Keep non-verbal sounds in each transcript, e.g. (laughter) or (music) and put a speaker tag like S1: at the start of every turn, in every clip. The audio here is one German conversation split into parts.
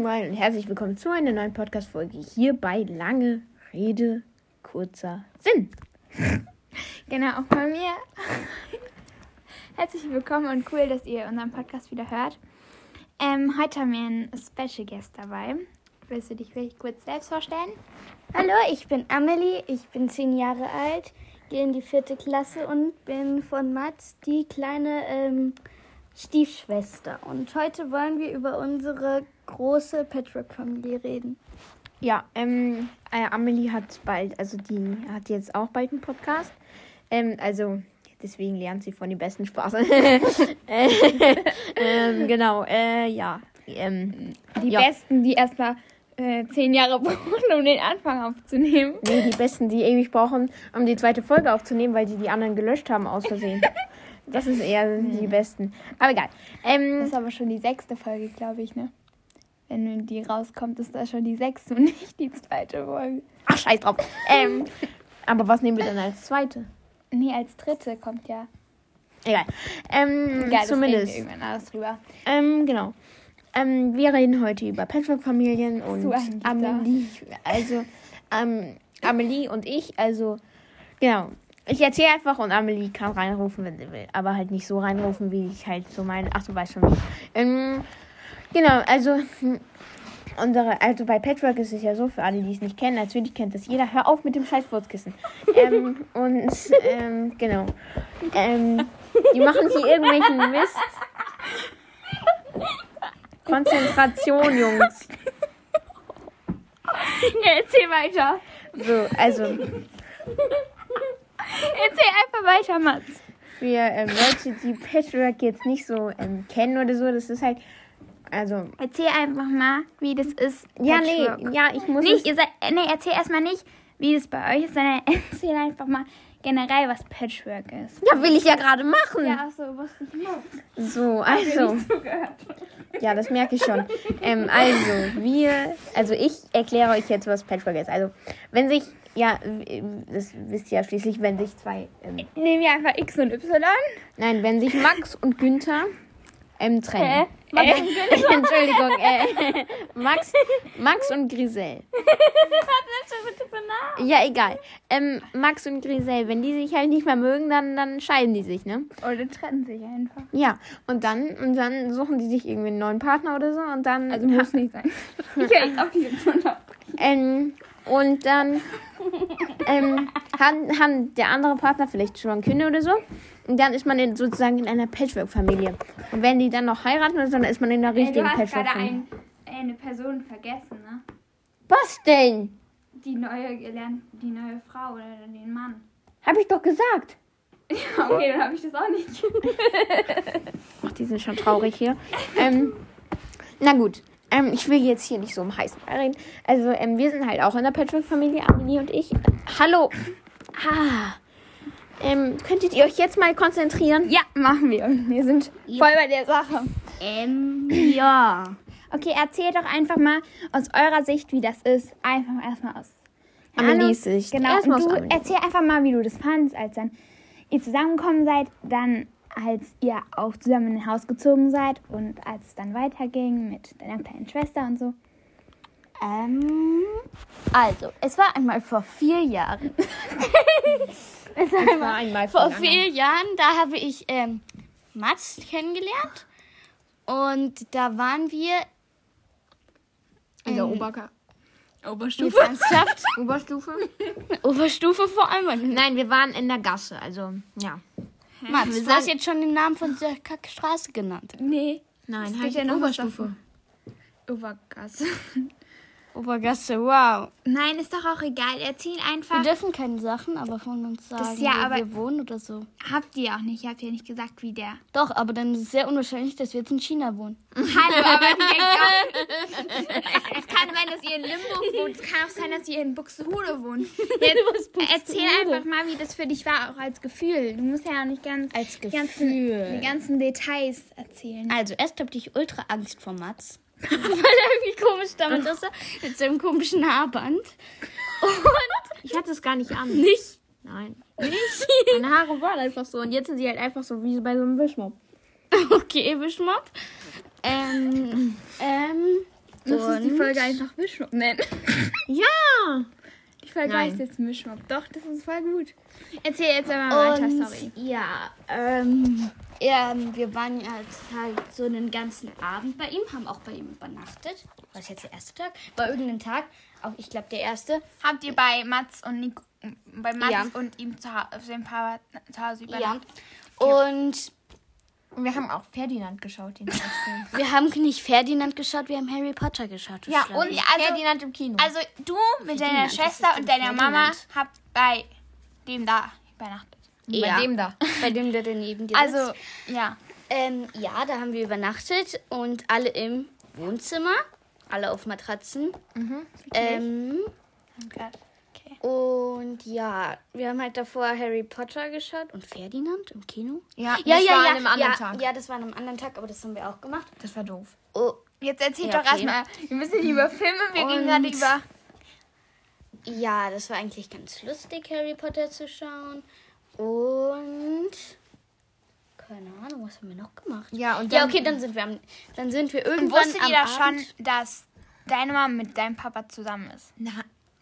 S1: Moin Moin und herzlich willkommen zu einer neuen Podcast-Folge hier bei Lange Rede, kurzer Sinn. (laughs)
S2: Genau, auch bei mir. (laughs) Herzlich willkommen und cool, dass ihr unseren Podcast wieder hört. Ähm, heute haben wir einen Special Guest dabei. Willst du dich vielleicht kurz selbst vorstellen?
S3: Hallo, ich bin Amelie, ich bin zehn Jahre alt, gehe in die vierte Klasse und bin von Mats die kleine ähm, Stiefschwester. Und heute wollen wir über unsere große Patchwork-Familie reden.
S1: Ja, ähm, äh, Amelie hat bald, also die hat jetzt auch bald einen Podcast. Ähm, also deswegen lernt sie von den besten Spaß. (laughs) äh, ähm, genau, äh, ja. Ähm,
S2: Die
S1: ja.
S2: Besten, die erstmal äh, zehn Jahre (laughs) brauchen, um den Anfang aufzunehmen.
S1: Nee, die Besten, die ewig brauchen, um die zweite Folge aufzunehmen, weil die die anderen gelöscht haben aus Versehen. (laughs) Das ist eher die Besten. Aber egal. Ähm,
S2: Das ist aber schon die sechste Folge, glaube ich, ne? Wenn die rauskommt, ist das schon die sechste und nicht die zweite Folge.
S1: ach, scheiß drauf. Ähm, aber was nehmen wir dann als zweite?
S2: Nee, als dritte kommt ja.
S1: Egal. Ähm,
S2: Egal,
S1: zumindest.
S2: wir irgendwann alles drüber.
S1: Ähm, genau. Ähm, wir reden heute über Patchwork-Familien und? Amelie. Also, ähm, Amelie und ich, also, genau. Ich erzähle einfach und Amelie kann reinrufen, wenn sie will. Aber halt nicht so reinrufen, wie ich halt so meine. Ach, du weißt schon wie. Ähm, genau, also, hm, unsere, also bei Patchwork ist es ja so, für alle, die es nicht kennen, natürlich kennt das jeder. Hör auf mit dem scheiß Furzkissen. (laughs) ähm, und, ähm, genau. Ähm, die machen hier irgendwelchen Mist. Konzentration, Jungs.
S2: Ja, erzähl weiter.
S1: So, also
S2: Erzähl einfach weiter, Mats.
S1: für ähm, Leute, die Patchwork jetzt nicht so ähm, kennen oder so, das ist halt, also,
S2: Erzähl einfach mal, wie das ist.
S1: ja,
S2: Patchwork.
S1: nee, ja, ich muss
S2: Nicht, ihr seid, nee, erzähl erstmal nicht, wie das bei euch ist, sondern (laughs) erzähl einfach mal generell, was Patchwork ist.
S1: ja, will ich ja gerade machen.
S2: Ja, achso, wusste ich nicht.
S1: So, also, ja, das merke ich schon. Ähm, also, wir, also ich erkläre euch jetzt, was Patchwork ist. Also, wenn sich, ja, das wisst ihr ja schließlich, wenn sich zwei, ähm,
S2: Nehmen wir einfach X und Y.
S1: nein, wenn sich Max und Günther ähm, trennen.
S2: Hä?
S1: Äh, (laughs) Entschuldigung, äh, (laughs) Max, Max und Griselle. (laughs) Ja, egal. Ähm, Max und Griselle, wenn die sich halt nicht mehr mögen, dann, dann scheiden die sich, ne?
S2: Oder trennen sich einfach.
S1: Ja, und dann, und dann suchen die sich irgendwie einen neuen Partner oder so und dann.
S2: Also muss nicht sein. Ich höre jetzt auf die ab.
S1: Ähm, und dann ähm, haben, haben der andere Partner vielleicht schon Kinder oder so. Und dann ist man in, sozusagen in einer Patchwork-Familie. Und wenn die dann noch heiraten oder so, dann ist man in einer richtigen
S2: du hast gerade
S1: Patchwork-Familie.
S2: ein, eine Person vergessen, ne?
S1: Was denn?
S2: Die neue gelernt, die neue Frau oder den Mann.
S1: Hab ich doch gesagt. (laughs)
S2: Ja, okay, dann habe ich das auch nicht. (laughs)
S1: Ach, die sind schon traurig hier. ähm, na gut. Ähm, ich will jetzt hier nicht so um heißen Brei reden. Also, ähm, wir sind halt auch in der Patchwork-Familie, Amelie und ich. Hallo. Ah. Ähm, könntet ihr euch jetzt mal konzentrieren?
S2: Ja, machen wir. Wir sind voll bei der Sache.
S3: Ähm, ja.
S2: Okay, erzählt doch einfach mal aus eurer Sicht, wie das ist. Einfach erstmal aus.
S1: Amelies Sicht.
S2: Genau, und du erzähl einfach mal, wie du das fandst, als dann ihr zusammengekommen seid, dann als ihr auch zusammen in ein Haus gezogen seid und als es dann weiterging mit deiner kleinen Schwester und so.
S3: Ähm, also, es war einmal vor vier Jahren. (laughs)
S1: Das war einmal
S3: Vor
S1: lange.
S3: vier Jahren, da habe ich ähm, Mats kennengelernt. Und da waren wir
S1: In der Oberka
S3: Oberstufe. (laughs)
S1: Oberstufe?
S3: Oberstufe vor allem.
S1: Nein, wir waren in der Gasse, also ja.
S3: Mats, du hast jetzt schon den Namen von der Kackstraße genannt.
S2: Nee,
S1: Nein, heißt
S2: ja
S1: Oberstufe.
S2: Obergasse. (laughs)
S3: Obergasse, wow.
S2: Nein, ist doch auch egal. Erzähl
S3: Wir
S2: einfach.
S3: dürfen keine Sachen aber von uns sagen,
S2: Das ja,
S3: wo
S2: aber-
S3: wir wohnen oder so.
S2: Habt ihr auch nicht. Ihr habt ja nicht gesagt, wie der.
S3: Doch, aber dann ist es sehr unwahrscheinlich, dass wir jetzt in China wohnen. (laughs)
S2: Hallo, aber Es kann sein, dass ihr in Limburg wohnt. Es kann auch sein, dass ihr in Buxtehude wohnt. (laughs) Jetzt erzähl einfach mal, wie das für dich war, auch als Gefühl. Du musst ja auch nicht ganz
S3: Als
S2: die ganzen,
S3: Gefühl.
S2: die ganzen Details erzählen.
S3: Also, erst hatte ich ultra Angst vor Mats. Weil er irgendwie komisch damit aussah. Mit seinem komischen Haarband. Und
S1: Ich hatte es gar nicht an.
S3: nicht.
S1: Nein. Nicht? Meine Haare waren einfach so und jetzt sind sie halt einfach so wie bei so einem Wischmopp.
S3: Okay, Wischmopp. Ähm, ähm,
S2: Lass uns die Folge einfach Mischmob nennen.
S1: Ja!
S2: Die Folge
S1: Nein.
S2: heißt jetzt Mischmob. Doch, das ist voll gut. Erzähl jetzt einmal weiter, sorry.
S3: ja, ähm, ähm, wir waren ja jetzt halt so einen ganzen Abend bei ihm, haben auch bei ihm übernachtet. War das jetzt der erste Tag? War irgendein Tag, auch ich glaube der erste.
S2: Habt ihr bei Mats und Nico, bei Mats
S3: Ja.
S2: und ihm zu, auf seinem Papa zu Hause
S3: Ja.
S2: übernachtet?
S3: Und
S1: Und wir haben auch Ferdinand geschaut, (laughs)
S3: wir haben nicht Ferdinand geschaut, wir haben Harry Potter geschaut.
S1: Ja, und
S2: Ja, also-
S1: Ferdinand im Kino.
S2: Also du mit deiner
S3: Ferdinand, was
S2: Schwester und deiner Mama
S3: Ferdinand?
S2: habt bei dem da übernachtet.
S3: Ja,
S1: bei dem da. (laughs)
S3: Bei dem, der daneben dir
S2: Also,
S3: sitzt.
S2: ja.
S3: Ähm, ja, da haben wir übernachtet und alle im Wohnzimmer, alle auf Matratzen. Ähm,
S2: Okay.
S3: und ja, wir haben halt davor Harry Potter geschaut und Ferdinand im Kino.
S1: Ja,
S3: Ja,
S1: das
S3: ja,
S1: war
S3: ja,
S1: an einem anderen
S3: ja,
S1: Tag.
S3: ja, das war an einem anderen Tag, aber das haben wir auch gemacht.
S1: Das war doof.
S3: Oh,
S2: Jetzt erzähl
S3: Ja,
S2: doch
S3: okay.
S2: erstmal. Wir müssen nicht über Filme, wir gehen gerade über.
S3: ja, das war eigentlich ganz lustig, Harry Potter zu schauen. Und keine Ahnung, was haben wir noch gemacht?
S1: Ja, und
S3: Ja,
S1: dann-
S3: okay, dann sind wir am, dann sind wir
S2: Und
S3: irgendwann
S2: wusstet
S3: am
S2: ihr da schon,
S3: Abend.
S2: dass deine Mama mit deinem Papa zusammen ist?
S1: Na,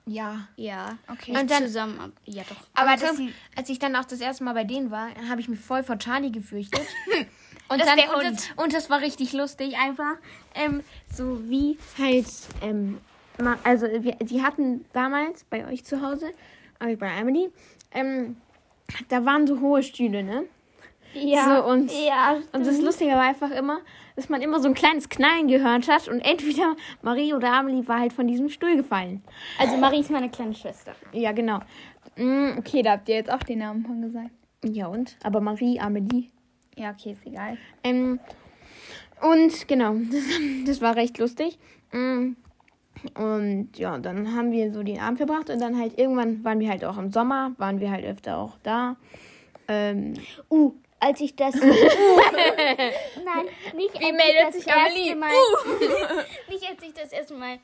S1: ja.
S3: Ja,
S2: Okay.
S3: nicht
S1: Und dann-
S3: zusammen. Ja, doch.
S2: Aber sie,
S1: als ich dann auch das erste Mal bei denen war, habe ich mich voll vor Charlie gefürchtet. (laughs) Und,
S2: Das
S1: dann, und, das, und das war richtig lustig einfach. Ähm, so wie halt, ähm, also wir, die hatten damals bei euch zu Hause, also bei Emily, ähm, da waren so hohe Stühle, ne?
S3: Ja,
S1: So, und-
S3: ja,
S1: Und das Lustige war einfach immer, dass man immer so ein kleines Knallen gehört hat und entweder Marie oder Amelie war halt von diesem Stuhl gefallen.
S3: Also Marie ist meine kleine Schwester.
S1: Ja, genau. Mm,
S2: okay, da habt ihr jetzt auch den Namen von gesagt.
S1: Ja und? Aber Marie, Amelie.
S2: Ja, okay, ist egal.
S1: Ähm, und genau, das, (laughs) das war recht lustig. Mm, Und ja, dann haben wir so den Abend verbracht und dann halt irgendwann waren wir halt auch im Sommer, waren wir halt öfter auch da. Ähm,
S3: Uh, als ich das. Uh, (laughs) nein, nicht als
S2: Wie
S3: ich
S2: meldet
S3: das
S2: sich
S3: erste
S2: Amelie?
S3: Mal. (laughs) nicht als ich das erste Mal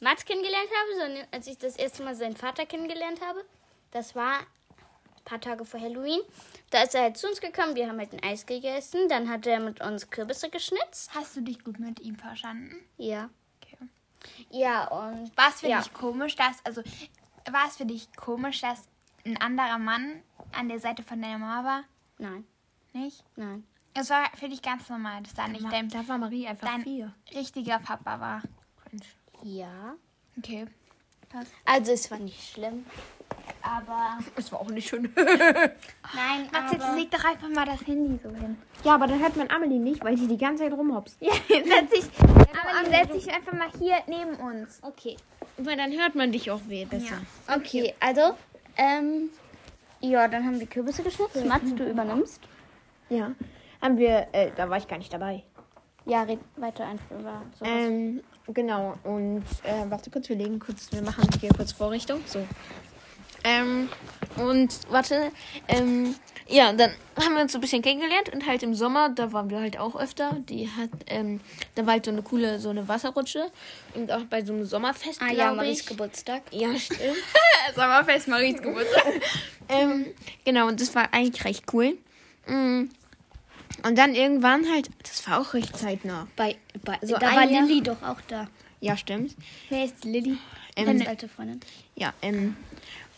S3: Mats kennengelernt habe, sondern als ich das erste Mal seinen Vater kennengelernt habe. Das war ein paar Tage vor Halloween. Da ist er halt zu uns gekommen, wir haben halt ein Eis gegessen. Dann hat er mit uns Kürbisse geschnitzt.
S2: Hast du dich gut mit ihm verstanden?
S3: Ja. Ja, und.
S2: War es für
S3: Ja.
S2: dich komisch, dass, also, war es für dich komisch, dass ein anderer Mann an der Seite von deiner Mama war?
S3: Nein,
S2: Nicht?
S3: nein.
S2: Es war für dich ganz normal, dass da nicht dein,
S1: da war Marie einfach
S2: dein
S1: vier.
S2: richtiger Papa war.
S3: Ja.
S2: Okay.
S3: Also, es war nicht schlimm. Aber.
S1: Das war auch nicht schön. (laughs)
S3: Nein,
S2: Max, jetzt leg doch einfach mal das Handy so hin.
S1: ja, aber dann hört man Amelie nicht, weil sie die ganze Zeit rumhopst.
S2: Ja, (laughs) setz dich, aber setz dich einfach mal hier neben uns.
S3: Okay.
S1: Weil dann hört man dich auch weh besser.
S3: Okay, also, ähm, ja, dann haben wir Kürbisse geschnitzt. Mats, du übernimmst.
S1: Ja. Haben wir, äh, da war ich gar nicht dabei.
S3: Ja, red weiter einfach über sowas.
S1: Ähm, genau. Und äh, warte kurz, wir legen kurz, wir machen hier kurz Vorrichtung. So. Ähm, und warte, ähm, ja, dann haben wir uns so ein bisschen kennengelernt und halt im Sommer, da waren wir halt auch öfter. Die hat, ähm, da war halt so eine coole, so eine Wasserrutsche und auch bei so einem Sommerfest,
S3: ah ja, Maries
S1: ich.
S3: Geburtstag.
S1: Ja, stimmt. (laughs)
S2: Sommerfest Maries Geburtstag. (laughs)
S1: ähm, genau, und das war eigentlich recht cool. Mm. Und dann irgendwann halt, das war auch recht zeitnah.
S3: Bei, bei,
S1: So
S3: da war
S1: Jahr-
S3: Lilly doch auch da.
S1: Ja, stimmt.
S2: Wer ist Lilly?
S1: Ähm,
S3: Deine alte Freundin.
S1: ja, ähm,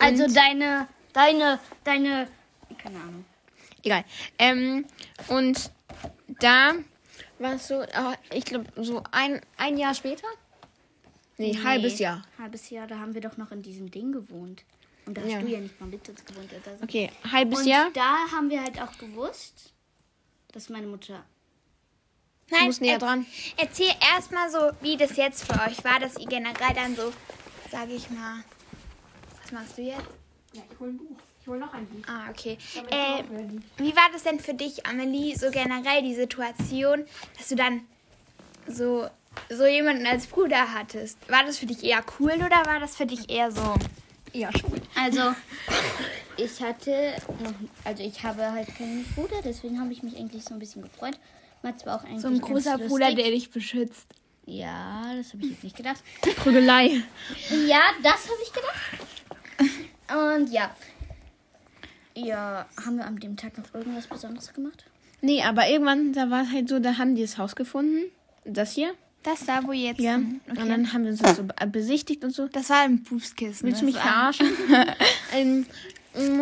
S3: Also
S1: und-
S3: deine, deine, deine, keine Ahnung.
S1: Egal. Ähm, und da war es so, äh, ich glaube, so ein, ein Jahr später? Nee, halbes Jahr.
S3: Halbes Jahr, da haben wir doch noch in diesem Ding gewohnt. Und da hast
S1: Ja.
S3: du ja nicht mal mit uns gewohnt. oder so.
S1: Okay, halbes
S3: Und
S1: Jahr.
S3: da haben wir halt auch gewusst, dass meine Mutter.
S1: Du musst näher dran.
S2: Erzähl erstmal so, wie das jetzt für euch war, dass ihr generell dann so, sage ich mal, was machst du jetzt?
S1: Ja, ich hol ein Buch. Ich hol noch ein Buch.
S2: Ah, okay. Äh, wie war das denn für dich, Amelie, so generell die Situation, dass du dann so, so jemanden als Bruder hattest? War das für dich eher cool oder war das für dich eher so?
S1: Ja, cool.
S3: Also, ich hatte noch, also ich habe halt keinen Bruder, deswegen habe ich mich eigentlich so ein bisschen gefreut. War auch eigentlich
S2: So ein großer. Bruder, der dich beschützt.
S3: Ja, das habe ich jetzt nicht gedacht. (laughs)
S1: Prügelei.
S3: Ja, das habe ich gedacht. Und ja. Ja, haben wir an dem Tag noch irgendwas Besonderes gemacht?
S1: Nee, aber irgendwann, da war es halt so, da haben die das Haus gefunden. Das hier.
S2: Das da, wo jetzt.
S1: Ja.
S2: sind.
S1: Und dann haben wir uns das so be- besichtigt und so.
S2: Das war ein Pupskissen.
S1: Willst du mich
S2: war-
S1: verarschen? (laughs) ähm,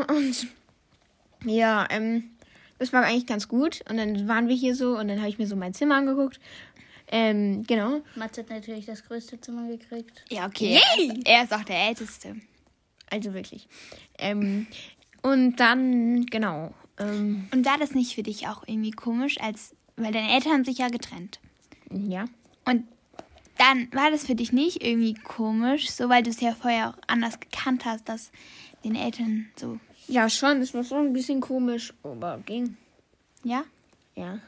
S1: und ja, ähm, das war eigentlich ganz gut. Und dann waren wir hier so und dann habe ich mir so mein Zimmer angeguckt. Ähm, genau.
S3: Mats hat natürlich das größte Zimmer gekriegt.
S2: Ja, okay. Er ist auch der Älteste.
S1: Also wirklich. Ähm, und dann, genau. Ähm,
S2: Und war das nicht für dich auch irgendwie komisch, als. Weil deine Eltern haben sich ja getrennt.
S1: ja.
S2: Und dann war das für dich nicht irgendwie komisch, so weil du es ja vorher auch anders gekannt hast, dass den Eltern so.
S1: Ja, schon. Es war schon ein bisschen komisch, aber ging.
S2: Ja?
S1: Ja.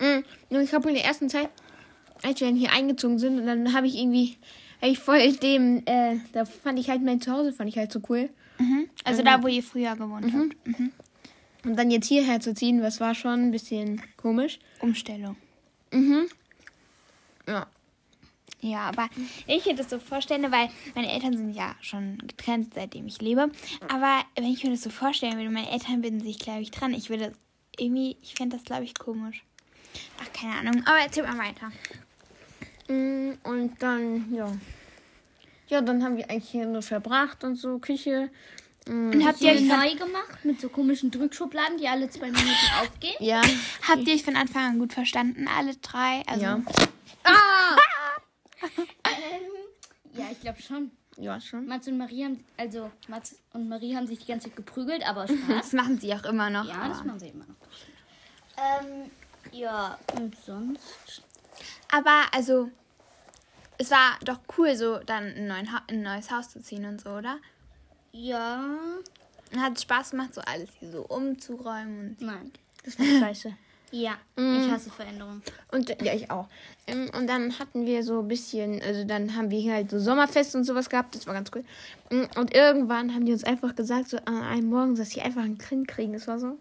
S1: Mhm. Nur ich habe in der ersten Zeit, als wir dann hier eingezogen sind, und dann habe ich irgendwie, ich voll dem, äh, da fand ich halt mein Zuhause, fand ich halt so cool.
S2: Mhm. Also da, wo ihr früher gewohnt habt.
S1: Und dann jetzt hierher zu ziehen, das war schon ein bisschen komisch.
S2: Umstellung.
S1: Mhm. Ja.
S2: Ja, aber ich hätte das so vorstellen, weil meine Eltern sind ja schon getrennt, seitdem ich lebe. Aber wenn ich mir das so vorstellen würde, meine Eltern binden sich, glaube ich, dran. Ich würde irgendwie, ich fände das, glaube ich, komisch. Ach, keine Ahnung. Aber erzähl mal weiter.
S1: Mm, Und dann, ja. Ja, dann haben wir eigentlich hier nur verbracht und so, Küche. Mm,
S2: Und habt ihr, euch
S3: neu gemacht mit so komischen Drückschubladen, die alle zwei Minuten aufgehen.
S1: Ja.
S2: habt ihr euch von Anfang an gut verstanden, alle drei? Also,
S1: Ja. (laughs)
S3: Ja, ich glaube schon.
S1: Ja, schon.
S3: Mats und Marie haben, also Mats und Marie haben sich die ganze Zeit geprügelt, aber (laughs) Spaß.
S2: Das machen sie auch immer noch.
S3: ja, das machen sie immer noch. Ähm, ja, und sonst?
S2: Aber also, es war doch cool, so dann ha ein neues Haus zu ziehen und so, oder?
S3: Ja,
S2: hat es Spaß gemacht, so alles hier so umzuräumen. Und
S3: nein.
S1: Das war scheiße.
S3: Ja,
S1: Mm.
S3: ich hasse Veränderungen.
S1: Und ja, ich auch. Ähm, Und dann hatten wir so ein bisschen, also dann haben wir hier halt so Sommerfest und sowas gehabt, das war ganz cool. Mm, Und irgendwann haben die uns einfach gesagt, so an einem Morgen, dass sie einfach ein Kind kriegen. Das war so.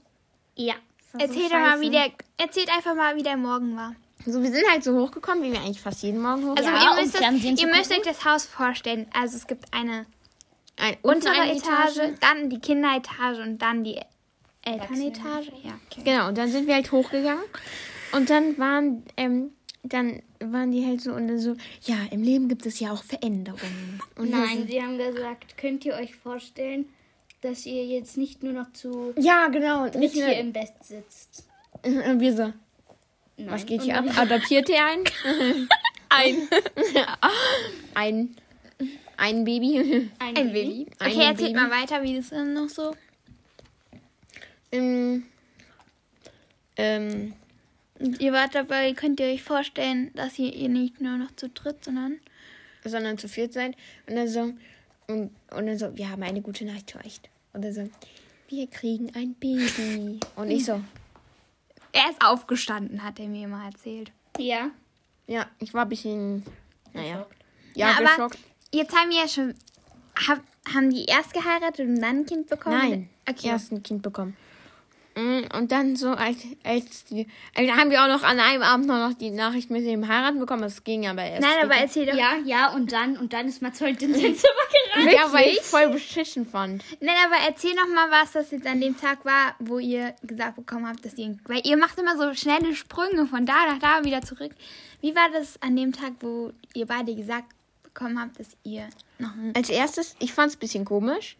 S3: Ja. war so
S2: Erzähl doch mal, wie der, erzählt einfach mal, wie der Morgen war.
S1: So, wir sind halt so hochgekommen, wie wir eigentlich fast jeden Morgen hochkommen.
S2: Also
S3: Ja,
S2: ihr,
S3: um
S2: müsst, das, ihr müsst euch das Haus vorstellen. Also es gibt eine
S1: ein,
S2: untere
S1: eine
S2: Etage, dann die Kinderetage und dann die Elternetage. Ja, okay.
S1: Genau, und dann sind wir halt hochgegangen. Und dann waren, ähm, dann waren die halt so und dann so, ja, im Leben gibt es ja auch Veränderungen. Und
S3: Nein, sie haben gesagt, könnt ihr euch vorstellen, dass ihr jetzt nicht nur noch zu
S1: Ja, genau. Nicht
S3: hier im Bett sitzt. (laughs)
S1: und wir so,
S3: Nein.
S1: was geht hier ab? (laughs) Adoptiert ihr einen? ein. (laughs) ein. Ein Baby.
S3: Ein,
S2: Ein Baby.
S1: Ein
S2: Okay, erzählt
S1: Baby.
S2: mal weiter, wie das dann noch so.
S1: ähm, ähm,
S2: Und ihr wart dabei, könnt ihr euch vorstellen, dass ihr, ihr nicht nur noch zu dritt, sondern.
S1: sondern zu viert sein. Und dann so, und, und dann so, wir haben eine gute Nachricht für euch. Und dann so, wir kriegen ein Baby. Und ich so,
S2: Er ist aufgestanden, hat er mir mal erzählt.
S3: Ja.
S1: ja, ich war ein bisschen, naja, ja,
S2: Na, aber
S1: geschockt.
S2: Jetzt haben wir ja schon. Hab, haben die erst geheiratet und dann ein Kind bekommen?
S1: Nein,
S2: Okay.
S1: erst ein Kind bekommen. Mm, Und dann so, als, als die, also haben wir auch noch an einem Abend noch die Nachricht mit dem Heiraten bekommen. Das ging aber erst.
S2: Nein, aber erzähl doch.
S3: Ja, ja, und dann, und dann ist Mats heute in sein (laughs) Zimmer gerannt.
S1: Ja, weil ich voll beschissen fand.
S2: Nein, aber erzähl noch mal, was das jetzt an dem Tag war, wo ihr gesagt bekommen habt, dass ihr. Weil ihr macht immer so schnelle Sprünge von da nach da wieder zurück. Wie war das an dem Tag, wo ihr beide gesagt bekommen habt, dass ihr noch ein.
S1: Als erstes, ich fand es ein bisschen komisch.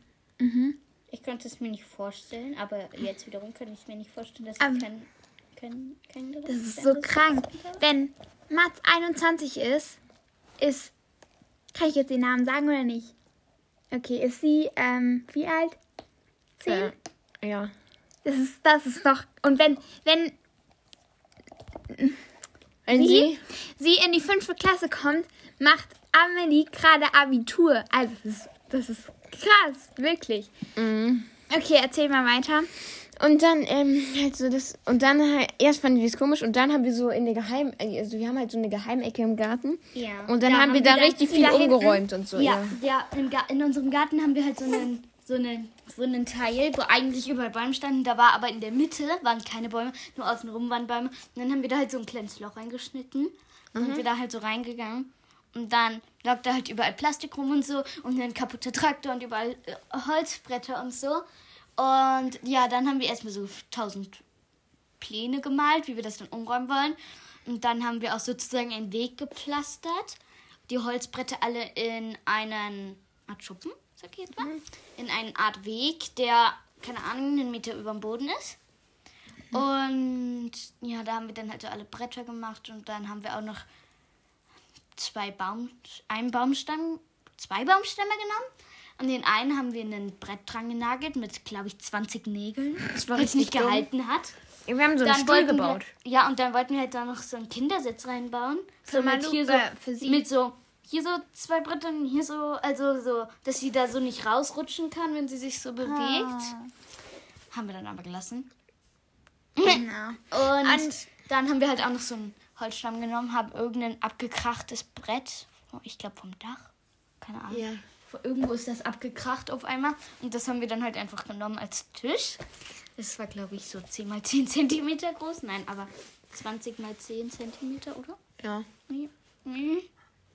S3: Ich konnte es mir nicht vorstellen, aber jetzt wiederum kann ich es mir nicht vorstellen, dass
S2: Ähm,
S3: ich kein, kein, kein
S2: Das ist so krank. Wenn Mats 21 ist, ist. Kann ich jetzt den Namen sagen oder nicht? Okay, ist sie, ähm, wie alt? Zehn?
S1: Äh, ja.
S2: Das ist, das ist doch. Und wenn, wenn
S1: Wenn
S2: sie,
S1: sie,
S2: sie in die fünfte Klasse kommt, macht Amelie gerade Abitur. Also, das ist, das ist krass, wirklich.
S1: Mhm.
S2: Okay, erzähl mal weiter.
S1: Und dann, ähm, halt so das, und dann halt, erst fanden wir es komisch und dann haben wir so in der Geheim, also wir haben halt so eine Geheimecke im Garten.
S3: Ja.
S1: Und dann
S3: Da
S1: haben wir da richtig viel
S3: hinten-
S1: umgeräumt und so,
S3: Ja,
S1: ja.
S3: ja in unserem Garten haben wir halt so einen, so einen, so einen Teil, wo eigentlich überall Bäume standen. Da war aber in der Mitte waren keine Bäume, nur außenrum waren Bäume. Und dann haben wir da halt so ein kleines Loch reingeschnitten.
S1: Mhm.
S3: sind wir da halt so reingegangen. Und dann lag da halt überall Plastik rum und so und ein kaputter Traktor und überall äh, Holzbretter und so. Und ja, dann haben wir erstmal so tausend Pläne gemalt, wie wir das dann umräumen wollen. Und dann haben wir auch sozusagen einen Weg gepflastert. Die Holzbretter alle in einen Art Schuppen, sag ich jetzt mal. In eine Art Weg, der, keine Ahnung, einen Meter über dem Boden ist. Und ja, da haben wir dann halt so alle Bretter gemacht und dann haben wir auch noch zwei Baum, einen Baumstamm, zwei Baumstämme genommen. Und den einen haben wir in ein Brett dran genagelt mit, glaube ich, 20 Nägeln.
S1: Das war
S3: nicht
S1: dumm.
S3: gehalten hat.
S1: Wir haben so einen Stuhl
S3: wollten
S1: gebaut.
S3: Wir, ja, und dann wollten wir halt da noch so einen Kindersitz reinbauen. So mit hier so,
S2: äh, für
S3: mit so, hier so zwei Brettern, hier so, also so, dass sie da so nicht rausrutschen kann, wenn sie sich so bewegt.
S2: Ah.
S3: Haben wir dann aber gelassen.
S2: Genau. (laughs)
S3: Und,
S2: Und-
S3: dann haben wir halt auch noch so einen Holzstamm genommen, haben irgendein abgekrachtes Brett, oh, ich glaube vom Dach, keine Ahnung.
S1: Ja.
S3: Wo- Irgendwo ist das abgekracht auf einmal. Und das haben wir dann halt einfach genommen als Tisch. Das war, glaube ich, so 10 mal 10 (laughs) Zentimeter groß. Nein, aber 20 mal 10 Zentimeter, oder?
S1: Ja.
S3: Mhm.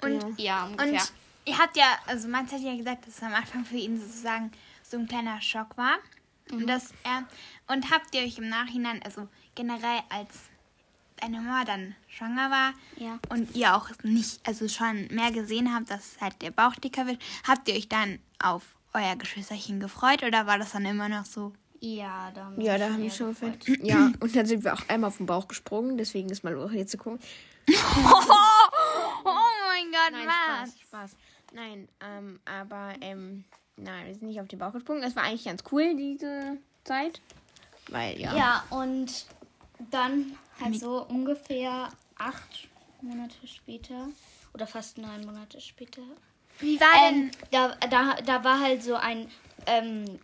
S3: Und ja, ungefähr.
S2: Und ihr habt ja, also Mats hat ja gesagt, dass es am Anfang für ihn sozusagen so ein kleiner Schock war. Und dass er und habt ihr euch im Nachhinein, also generell als deine Mama dann schwanger war
S3: Ja.
S2: und ihr auch nicht, also schon mehr gesehen habt, dass halt der Bauch dicker wird, habt ihr euch dann auf euer Geschwisterchen gefreut oder war das dann immer noch so?
S3: ja, da haben
S1: Ja, da haben wir schon
S3: gefreut.
S1: gefällt. Ja, (clears throat) und dann sind wir auch einmal auf den Bauch gesprungen, deswegen ist mal auch jetzt zu gucken. (laughs)
S2: Oh mein Gott,
S1: Nein,
S2: was?
S1: Spaß, Spaß. Nein, ähm, aber, ähm, nein, wir sind nicht auf den Bauch gesprungen. Es war eigentlich ganz cool, diese Zeit. Weil, ja.
S3: Ja, und dann halt so ungefähr acht Monate später oder fast neun Monate später.
S2: Wie war
S3: Ähm, da, da, da war halt so ein ähm,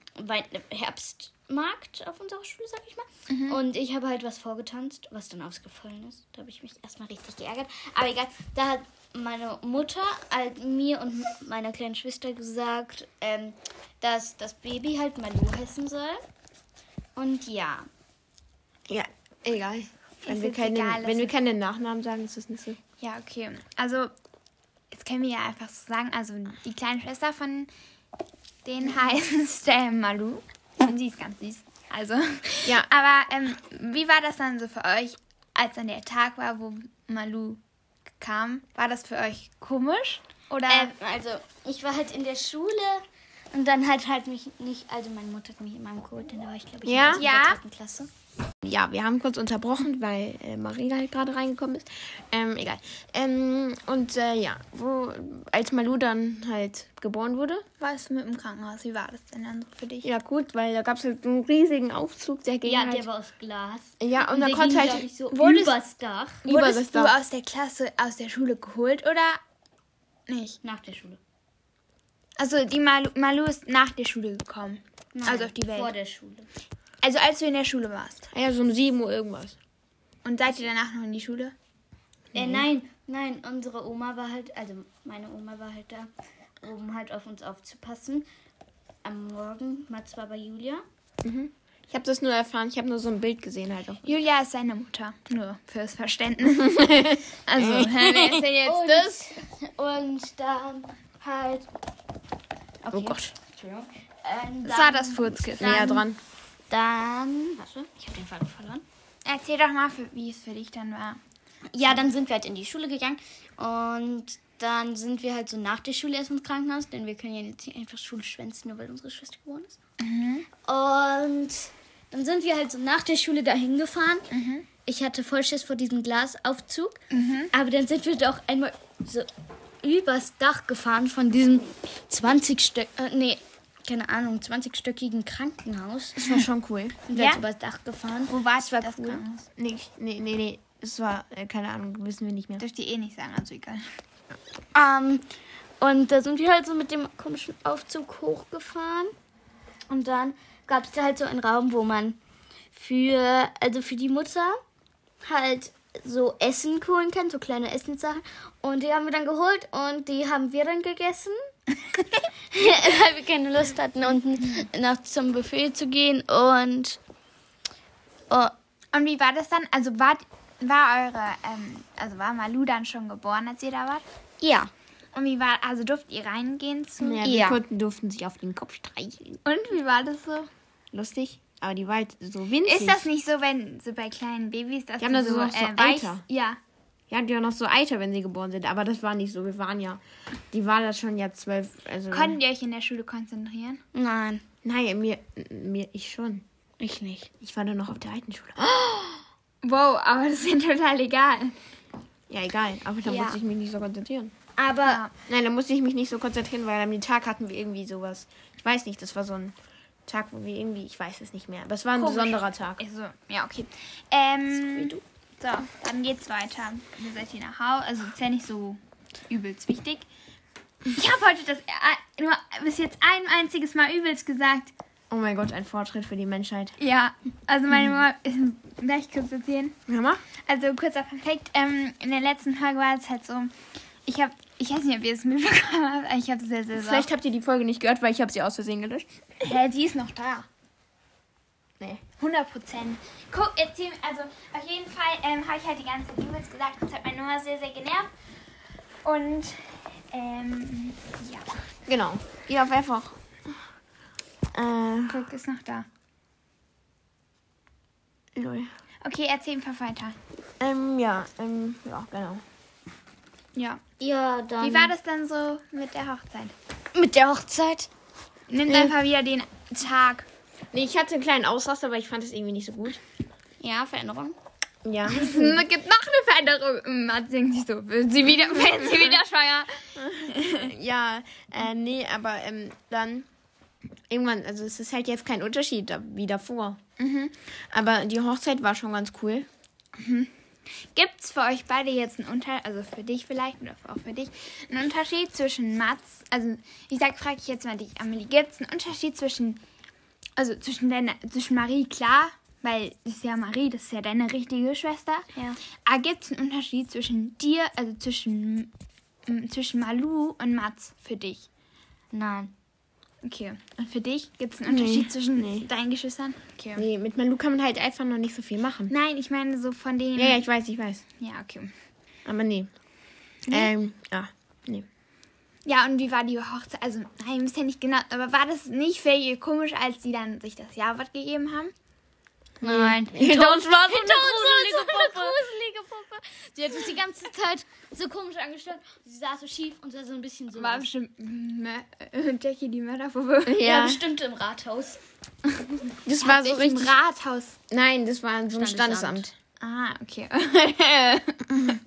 S3: Herbstmarkt auf unserer Schule, sag ich mal. Und ich habe halt was vorgetanzt, was dann ausgefallen ist. Da habe ich mich erstmal richtig geärgert. Aber egal, da hat meine Mutter halt mir und meiner kleinen Schwester gesagt, ähm, dass das Baby halt Malu heißen soll. Und ja,
S1: Ja, egal. Wenn, wir keine,
S2: egal,
S1: wenn wir keine Nachnamen sagen, ist das nicht so.
S2: Ja, okay. Also, jetzt können wir ja einfach so sagen, also die kleine Schwester von denen (laughs) heißt äh, Malu. Und sie ist ganz süß. Also,
S1: Ja.
S2: Aber ähm, wie war das dann so für euch, als dann der Tag war, wo Malu kam? War das für euch komisch? Oder?
S3: Ähm, also, ich war halt in der Schule und dann hat halt mich nicht, also meine Mutter hat mich immer geholt, denn da war ich, glaube ich,
S1: Ja?
S3: in der
S2: Ja.
S3: dritten Klasse.
S1: Ja, wir haben kurz unterbrochen, weil äh, Maria halt gerade reingekommen ist. Ähm, egal. Ähm, und äh, ja, wo, als Malu dann halt geboren wurde,
S2: war es mit dem Krankenhaus? Wie war das denn dann so für dich?
S1: ja gut, weil da gab es halt einen riesigen Aufzug, der ging
S3: Ja,
S1: halt...
S3: der war aus Glas.
S1: ja, und, dann
S3: der
S1: konnte halt...
S3: ich, so
S2: Wurdest-
S3: übers Dach.
S1: über
S2: Wurdest
S1: das
S2: du
S1: Dach.
S2: aus der Klasse, aus der Schule geholt oder nicht?
S3: Nach der Schule.
S2: Also die Malu, Malu ist nach der Schule gekommen. also auf die Welt.
S3: Vor der Schule.
S2: Also als du in der Schule warst.
S1: Ja, so um 7 Uhr irgendwas.
S2: Und seid ihr danach noch in die Schule?
S3: Äh, nein, nein, unsere Oma war halt, also meine Oma war halt da, um halt auf uns aufzupassen. Am Morgen, Mats war bei Julia.
S1: Ich habe das nur erfahren, ich habe nur so ein Bild gesehen halt auch.
S2: Julia ist seine Mutter. Nur fürs Verständnis. (laughs) also, wer ist denn jetzt
S3: Und,
S2: das?
S3: und dann halt. Okay.
S1: Oh Gott.
S3: Entschuldigung. Ähm,
S2: Das war das Furzkissen.
S1: Näher dran.
S3: Dann. Warte, ich habe den Faden verloren.
S2: Erzähl doch mal, wie es für dich dann war.
S3: Ja, dann sind wir halt in die Schule gegangen und dann sind wir halt so nach der Schule erst ins Krankenhaus, denn wir können ja jetzt nicht einfach Schule schwänzen, nur weil unsere Schwester geworden ist. Und dann sind wir halt so nach der Schule dahin gefahren. Ich hatte voll Schiss vor diesem Glasaufzug, aber dann sind wir doch einmal so übers Dach gefahren von diesem 20 Stück, äh, nee, keine Ahnung, 20-stöckigen Krankenhaus.
S1: Das war schon cool.
S3: Sind wir
S2: Ja?
S3: übers Dach gefahren.
S2: Wo war
S3: Das war
S2: das
S3: cool.
S2: Krankenhaus?
S1: Nee, nee, nee, nee. Es war, äh, keine Ahnung, wissen wir nicht mehr.
S2: Dürft ihr eh nicht sagen, also egal.
S3: Ähm, und da sind wir halt so mit dem komischen Aufzug hochgefahren. Und dann gab es da halt so einen Raum, wo man für, also für die Mutter halt so Essen holen kann, so kleine Essenssachen. Und die haben wir dann geholt und die haben wir dann gegessen. (laughs) Weil wir keine Lust hatten, unten nach zum Buffet zu gehen. Und oh,
S2: Und wie war das dann? Also war, war eure, ähm, also war Malu dann schon geboren, als ihr da wart?
S3: ja.
S2: Und wie war, also durftet ihr reingehen zu?
S1: Ja, wir
S3: Ja.
S1: konnten, durften sich auf den Kopf streicheln.
S2: Und wie war das so?
S1: Lustig. Aber die war halt so winzig.
S2: Ist das nicht so, wenn so bei kleinen Babys, dass
S1: Die haben
S2: die
S1: da so
S2: so,
S1: noch so
S2: äh, weich, ja,
S1: Ja, die waren noch so alter, wenn sie geboren sind. Aber das war nicht so. Wir waren ja, die waren da schon ja zwölf. Also,
S2: Konntet ihr euch in der Schule konzentrieren?
S3: Nein,
S1: nein, mir, mir, ich schon.
S3: ich nicht.
S1: Ich war dann noch auf der alten Schule. (gasps)
S2: Wow, aber das ist mir total egal.
S1: Ja, egal. Aber da
S3: Ja.
S1: musste ich mich nicht so konzentrieren.
S3: Aber
S2: Ja.
S1: Nein, da musste ich mich nicht so konzentrieren, weil am Tag hatten wir irgendwie sowas. Ich weiß nicht, das war so ein Tag, wo wir irgendwie, ich weiß es nicht mehr. Aber es war ein
S2: Komisch.
S1: besonderer Tag.
S2: Also, ja, okay. Ähm,
S3: wie du.
S2: So, dann geht's weiter. Ihr seid hier nach Hause. Also, ist ja nicht so übelst wichtig. Ich habe heute das äh, nur bis jetzt ein einziges Mal übelst gesagt.
S1: Oh mein Gott, ein Fortschritt für die Menschheit.
S2: Ja, also meine Mama, darf ich kurz erzählen?
S1: Ja, mach.
S2: Also kurzer Perfekt. Ähm, in der letzten Folge war es halt so, ich habe, ich weiß nicht, ob ihr es mitbekommen habt, aber ich habe sehr, sehr
S1: Vielleicht habt ihr die Folge nicht gehört, weil ich habe sie aus Versehen gelöscht.
S2: Hä, die ist noch da.
S1: Nee.
S2: 100 Prozent. Guck, also auf jeden Fall ähm, habe ich halt die ganze Zeit übelst gesagt. Das hat meine Mama sehr, sehr genervt. Und, ähm, ja,
S1: Genau. Ja, einfach. Äh,
S2: guck, ist noch da.
S1: lol.
S2: Okay, erzähl einfach weiter.
S1: Ähm, ja, ähm, ja, genau.
S2: Ja.
S3: ja, dann
S2: Wie war das dann so mit der Hochzeit?
S3: mit der Hochzeit?
S2: Nimm einfach wieder den Tag.
S1: Nee, ich hatte einen kleinen Ausraster, aber ich fand es irgendwie nicht so gut.
S3: Ja, Veränderung.
S1: Ja. (laughs)
S2: Es gibt noch eine Veränderung. Matt singt sich so. Will sie wieder, will sie (laughs) wieder schwanger? (laughs)
S1: ja, äh, nee, aber ähm, dann irgendwann, also es ist halt jetzt kein Unterschied wie davor. Aber die Hochzeit war schon ganz cool.
S2: Gibt es für euch beide jetzt einen Unterschied, also für dich vielleicht oder auch für dich, einen Unterschied zwischen Mats, also ich sag, frage ich jetzt mal dich, Amelie, gibt es einen Unterschied zwischen, also zwischen deiner, zwischen Marie, klar, weil das ist ja Marie, das ist ja deine richtige Schwester.
S3: Ja.
S2: Aber gibt es einen Unterschied zwischen dir, also zwischen, zwischen Malu und Mats für dich?
S3: Nein.
S2: Okay. Und für dich gibt es einen Unterschied zwischen
S1: nee.
S2: deinen Geschwistern? Okay.
S1: Nee, mit Malu kann man halt einfach noch nicht so viel machen.
S2: Nein, ich meine so von denen.
S1: Ja, ja, ich weiß, ich weiß.
S2: ja okay.
S1: Aber nee. Ähm, ja, nee.
S2: Ja, und wie war die Hochzeit? Also, nein, wisst ja nicht genau, aber war das nicht für ihr komisch, als sie dann sich das Jawort gegeben haben?
S3: Nein.
S1: Hinter uns war so
S3: so eine gruselige Puppe. Sie hat uns die ganze Zeit so komisch angestellt. Sie saß so schief und sah so ein bisschen so.
S2: War bestimmt äh, Jackie die Mörderpuppe.
S3: Ja,
S1: Ja,
S3: bestimmt im Rathaus.
S1: das war so
S2: Im
S1: richtig.
S2: Rathaus.
S1: Nein, das war so ein
S3: Standesamt.
S1: Standesamt.
S2: Ah, okay. (laughs) (laughs)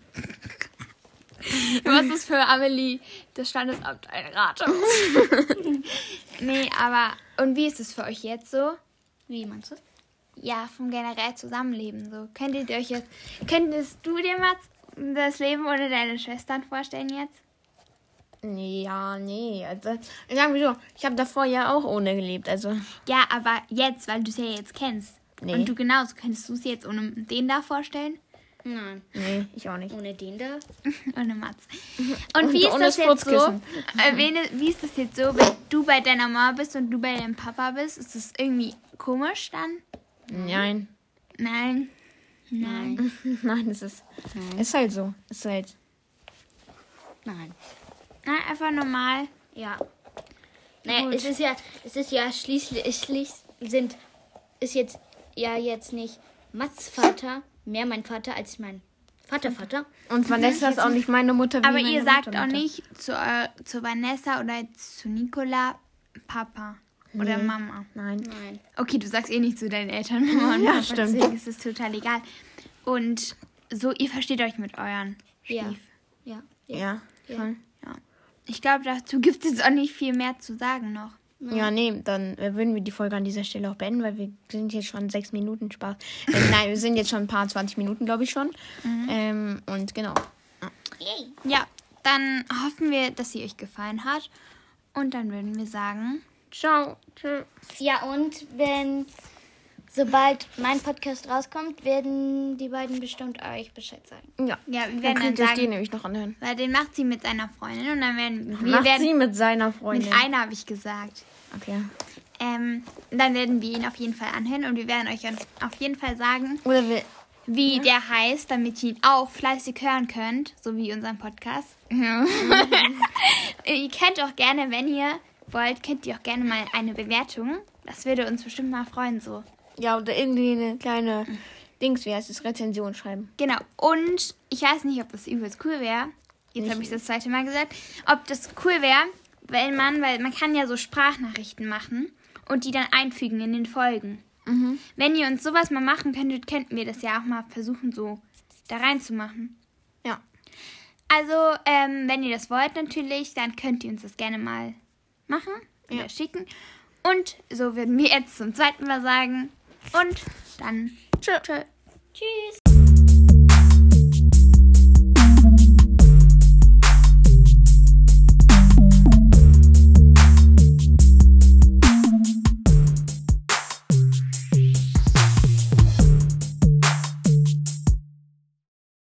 S2: (laughs) Was ist für Amelie das Standesamt ein Rathaus? (laughs) nee, aber und wie ist es für euch jetzt so?
S3: Wie meinst du?
S2: Ja, vom generell Zusammenleben so. Könntet ihr euch jetzt, könntest du dir mal das Leben ohne deine Schwestern vorstellen jetzt?
S1: Nee, ja, nee. Also, sagen wir so, ich habe davor ja auch ohne gelebt. Also,
S2: Ja, aber jetzt, weil du es ja jetzt kennst.
S1: Nee.
S2: Und du genauso, könntest du es jetzt ohne den da vorstellen?
S3: Nein.
S1: nee, ich auch nicht.
S3: Ohne den da? (laughs)
S2: Ohne Mats. (laughs) Und,
S1: Und
S2: wie ist das
S1: das
S2: jetzt so? Äh, wie ist das jetzt so, wenn du bei deiner Mama bist und du bei deinem Papa bist? Ist das irgendwie komisch dann?
S1: Nein.
S2: Nein. Nein.
S1: Nein, (laughs) es ist. Ist halt so. Ist halt.
S3: Nein.
S2: Nein, einfach normal.
S3: Ja. Naja,
S2: Gut.
S3: es ist ja, es ist ja schließlich, es schließ, sind, ist jetzt ja jetzt nicht Mats Vater, mehr mein Vater als mein Vatervater.
S1: Und Vanessa ist auch nicht meine Mutter. Wie
S2: Aber
S1: meine
S2: ihr sagt
S1: Mutter
S2: auch
S1: Mutter.
S2: nicht zu, eu- zu Vanessa oder zu Nicola Papa oder
S1: Nee.
S2: Mama.
S1: Nein.
S3: Nein.
S2: Okay, du sagst eh nicht zu deinen Eltern (laughs) Mama und
S1: Ja,
S2: Papa,
S1: stimmt.
S2: deswegen ist es total egal. Und so, ihr versteht euch mit euren
S3: Ja.
S2: Stief.
S3: Ja.
S1: Ja.
S3: Ja.
S1: Voll.
S2: Ja. Ich glaube, dazu gibt es auch nicht viel mehr zu sagen noch.
S1: Ja, nee, dann äh, würden wir die Folge an dieser Stelle auch beenden, weil wir sind jetzt schon sechs Minuten Spaß. Äh, (laughs) nein, wir sind jetzt schon ein paar 20 Minuten, glaube ich schon. Ähm, und genau.
S3: Yay.
S2: Ja, dann hoffen wir, dass sie euch gefallen hat. Und dann würden wir sagen,
S1: Ciao. Tschö.
S3: Ja, und wenn, sobald mein Podcast rauskommt, werden die beiden bestimmt euch Bescheid sagen.
S1: Ja.
S2: ja, wir
S1: Dann
S2: werden dann
S1: ihr euch die
S2: sagen,
S1: nämlich noch anhören.
S2: weil den macht sie mit seiner Freundin und dann werden wir
S1: Macht
S2: werden
S1: sie mit seiner Freundin.
S2: mit einer habe ich gesagt.
S1: okay.
S2: Ähm, dann werden wir ihn auf jeden Fall anhören und wir werden euch auf jeden Fall sagen,
S1: Oder wir.
S2: wie der heißt, damit ihr ihn auch fleißig hören könnt, so wie unseren Podcast. (laughs) (laughs) ihr könnt auch gerne, wenn ihr wollt, könnt ihr auch gerne mal eine Bewertung. Das würde uns bestimmt mal freuen, so.
S1: Ja, oder irgendwie eine kleine Dings, wie heißt es, Rezension schreiben.
S2: Genau. Und ich weiß nicht, ob das übelst cool wäre. Jetzt habe ich das zweite Mal gesagt. Ob das cool wäre, wenn man, weil man kann ja so Sprachnachrichten machen und die dann einfügen in den Folgen. Wenn ihr uns sowas mal machen könntet, könnten wir das ja auch mal versuchen, so da reinzumachen.
S1: Ja.
S2: Also, ähm, wenn ihr das wollt natürlich, dann könnt ihr uns das gerne mal machen oder
S1: Ja.
S2: schicken. Und so würden wir jetzt zum zweiten Mal sagen. Und dann tschö. tschö.
S3: Tschüss.